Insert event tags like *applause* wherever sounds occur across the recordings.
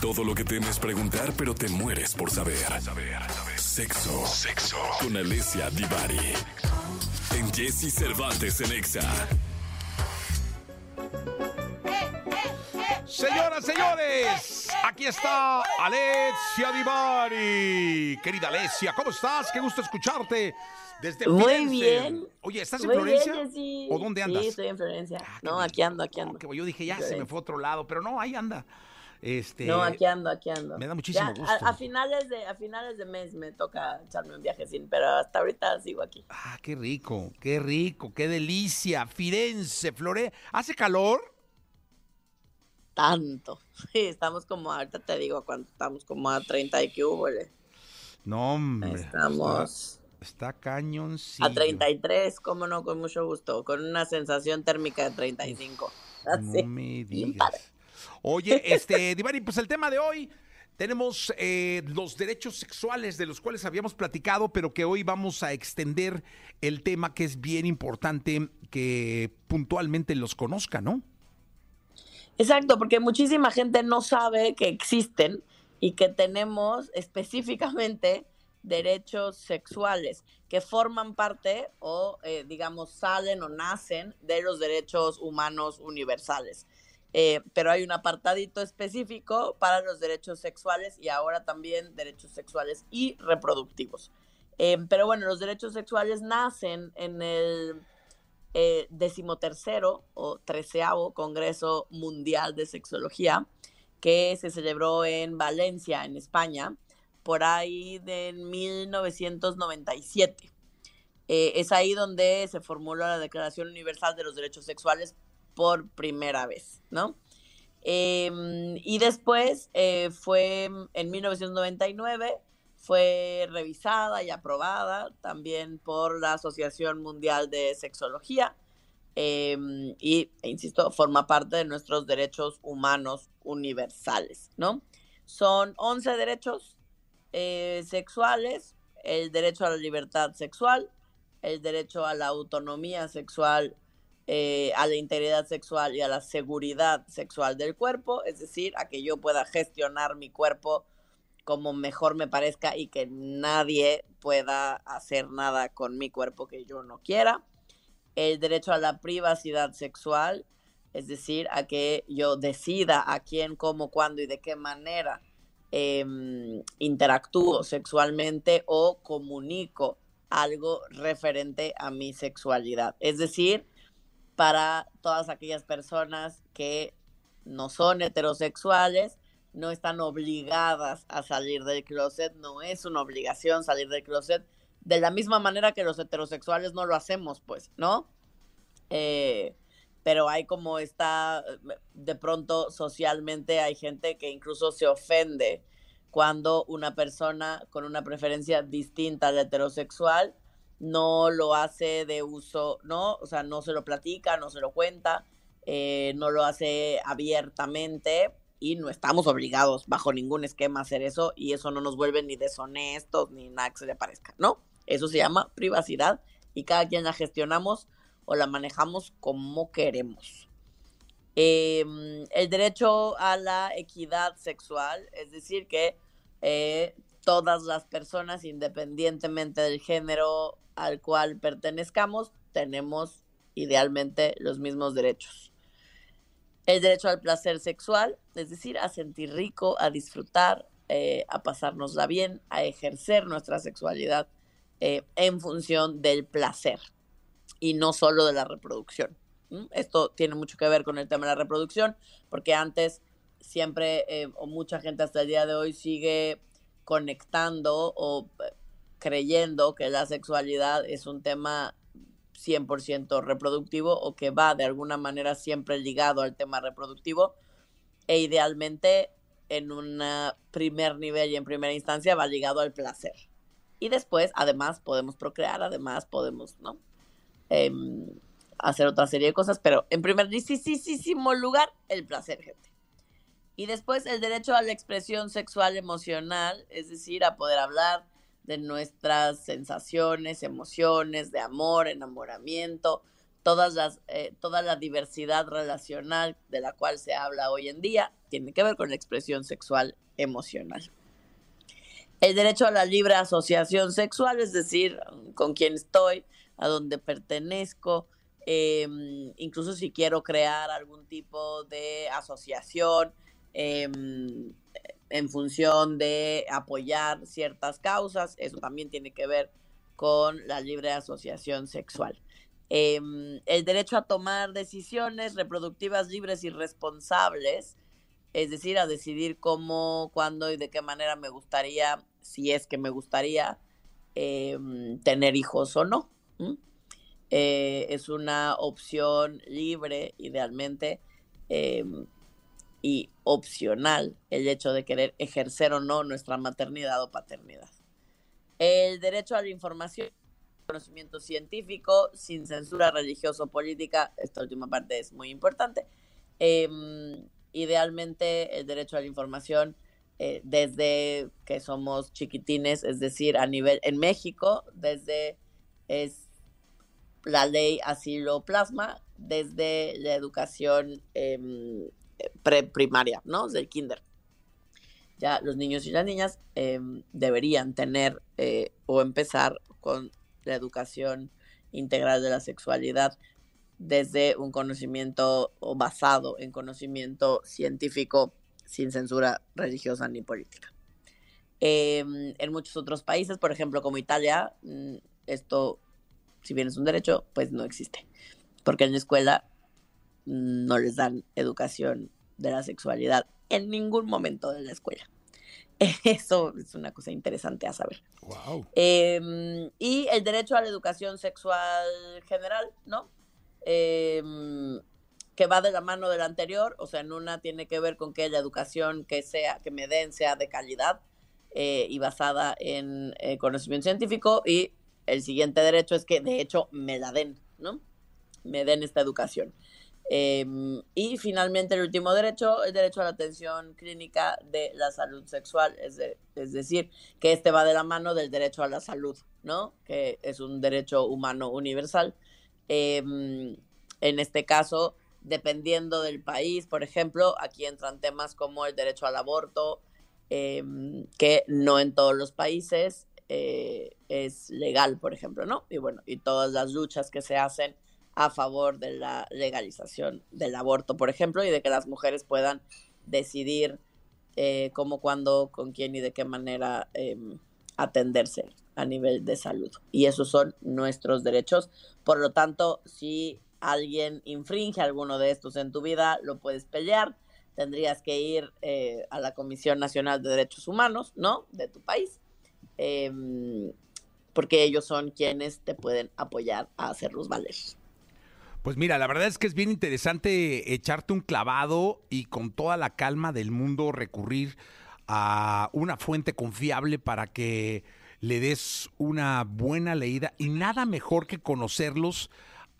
Todo lo que temes preguntar, pero te mueres por saber. Sexo. Sexo. Con Alessia Divari. En Jesse Cervantes en Exa. Señoras, señores, aquí está Alessia Divari. Querida Alessia, ¿cómo estás? Qué gusto escucharte desde Muy Firenze. bien. Oye, ¿estás en Florencia? bien, Jessy. ¿O dónde andas? Sí, estoy en Florencia. Ah, no, aquí ando, aquí ando. Que yo dije, ya se me fue a otro lado, pero no, ahí anda. Este, No, aquí ando, aquí ando. me da muchísimo Ya, gusto. A, a finales de, a finales de mes me toca echarme un viajecín, pero hasta ahorita sigo aquí. Ah, qué rico, qué rico, qué delicia. Firenze, Flore. ¿Hace calor? Tanto. *laughs* Sí, estamos como, ahorita te digo cuánto, estamos como a 30 y que hubo. No, hombre. Estamos Está, cañoncillo. a 33, cómo no, con mucho gusto, con una sensación térmica de 35. Así. No *laughs* me padre. Oye, este, *laughs* Divari, pues el tema de hoy tenemos eh, los derechos sexuales de los cuales habíamos platicado, pero que hoy vamos a extender el tema que es bien importante que puntualmente los conozca, ¿no? Exacto, porque muchísima gente no sabe que existen y que tenemos específicamente derechos sexuales que forman parte o, eh, digamos, salen o nacen de los derechos humanos universales. Eh, pero hay un apartadito específico para los derechos sexuales y ahora también derechos sexuales y reproductivos. Eh, pero bueno, los derechos sexuales nacen en el eh, decimotercero o treceavo Congreso Mundial de Sexología, que se celebró en Valencia, en España, por ahí de 1997. Eh, es ahí donde se formuló la Declaración Universal de los Derechos Sexuales por primera vez, ¿no? Eh, y después eh, fue en 1999, fue revisada y aprobada también por la Asociación Mundial de Sexología eh, y, e insisto, forma parte de nuestros derechos humanos universales, ¿no? Son 11 derechos eh, sexuales, el derecho a la libertad sexual, el derecho a la autonomía sexual, eh, a la integridad sexual y a la seguridad sexual del cuerpo, es decir, a que yo pueda gestionar mi cuerpo como mejor me parezca y que nadie pueda hacer nada con mi cuerpo que yo no quiera. El derecho a la privacidad sexual, es decir, a que yo decida a quién, cómo, cuándo y de qué manera eh, interactúo sexualmente o comunico algo referente a mi sexualidad. Es decir, para todas aquellas personas que no son heterosexuales, no están obligadas a salir del closet, no es una obligación salir del closet, de la misma manera que los heterosexuales no lo hacemos, pues, ¿no? Eh, pero hay como está, de pronto socialmente hay gente que incluso se ofende cuando una persona con una preferencia distinta al heterosexual no lo hace de uso, ¿no? O sea, no se lo platica, no se lo cuenta, eh, no lo hace abiertamente y no estamos obligados bajo ningún esquema a hacer eso y eso no nos vuelve ni deshonestos ni nada que se le parezca, ¿no? Eso se llama privacidad y cada quien la gestionamos o la manejamos como queremos. Eh, el derecho a la equidad sexual, es decir, que eh, todas las personas, independientemente del género al cual pertenezcamos, tenemos idealmente los mismos derechos. El derecho al placer sexual, es decir, a sentir rico, a disfrutar, eh, a pasárnosla bien, a ejercer nuestra sexualidad eh, en función del placer y no solo de la reproducción. Esto tiene mucho que ver con el tema de la reproducción, porque antes siempre, eh, o mucha gente hasta el día de hoy sigue conectando o eh, creyendo que la sexualidad es un tema 100% reproductivo o que va de alguna manera siempre ligado al tema reproductivo e idealmente en un primer nivel y en primera instancia va ligado al placer. Y después, además, podemos procrear, además podemos, ¿no? Eh, hacer otra serie de cosas, pero en primerísimo lugar, el placer, gente. Y después el derecho a la expresión sexual emocional, es decir, a poder hablar de nuestras sensaciones, emociones, de amor, enamoramiento, todas las, eh, toda la diversidad relacional de la cual se habla hoy en día tiene que ver con la expresión sexual emocional. El derecho a la libre asociación sexual, es decir, con quién estoy, a dónde pertenezco, em, incluso si quiero crear algún tipo de asociación em, en función de apoyar ciertas causas, eso también tiene que ver con la libre asociación sexual. Em, el derecho a tomar decisiones reproductivas libres y responsables, es decir, a decidir cómo, cuándo y de qué manera me gustaría, si es que me gustaría em, tener hijos o no. Eh, es una opción libre, idealmente, em, y opcional el hecho de querer ejercer o no nuestra maternidad o paternidad. El derecho a la información conocimiento científico, sin censura religiosa o política, esta última parte es muy importante. Em, idealmente el derecho a la información eh, desde que somos chiquitines, es decir, a nivel en México, desde es la ley así lo plasma, desde la educación em, preprimaria, ¿no? Del kinder. Ya los niños y las niñas em, deberían tener eh, o empezar con la educación integral de la sexualidad desde un conocimiento o basado en conocimiento científico sin censura religiosa ni política. Em, en muchos otros países, por ejemplo, como Italia, mm, esto, si bien es un derecho, pues no existe, porque en la escuela no les dan educación de la sexualidad en ningún momento de la escuela. *laughs* Eso es una cosa interesante a saber. Em, y el derecho a la educación sexual general, ¿no? Em, que va de la mano del anterior, o sea, en una tiene que ver con que la educación que sea, que me den sea de calidad eh, y basada en eh, conocimiento científico, y el siguiente derecho es que de hecho me la den, ¿no? Me den esta educación. Em, y finalmente el último derecho, el derecho a la atención clínica de la salud sexual, es, decir, que este va de la mano del derecho a la salud, ¿no? Que es un derecho humano universal. Em, en este caso, dependiendo del país, por ejemplo, aquí entran temas como el derecho al aborto, em, que no en todos los países eh, es legal, por ejemplo, ¿no? Y bueno, y todas las luchas que se hacen a favor de la legalización del aborto, por ejemplo, y de que las mujeres puedan decidir eh, cómo, cuándo, con quién y de qué manera em, atenderse a nivel de salud. Y esos son nuestros derechos. Por lo tanto, si alguien infringe alguno de estos en tu vida, lo puedes pelear. Tendrías que ir eh, a la Comisión Nacional de Derechos Humanos, ¿no? De tu país. Em, porque ellos son quienes te pueden apoyar a hacerlos valer. Pues mira, la verdad es que es bien interesante echarte un clavado y con toda la calma del mundo recurrir a una fuente confiable para que le des una buena leída y nada mejor que conocerlos,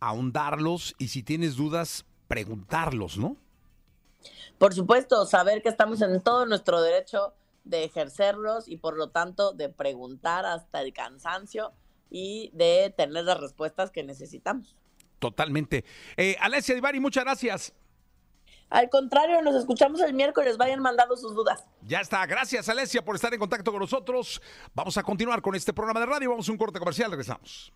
ahondarlos y si tienes dudas, preguntarlos, ¿no? Por supuesto, saber que estamos en todo nuestro derecho de ejercerlos y por lo tanto de preguntar hasta el cansancio y de tener las respuestas que necesitamos. Totalmente. Eh, Alessia Divari, muchas gracias. Al contrario, nos escuchamos el miércoles. Vayan mandando sus dudas. Ya está. Gracias, Alesia, por estar en contacto con nosotros. Vamos a continuar con este programa de radio. Vamos a un corte comercial. Regresamos.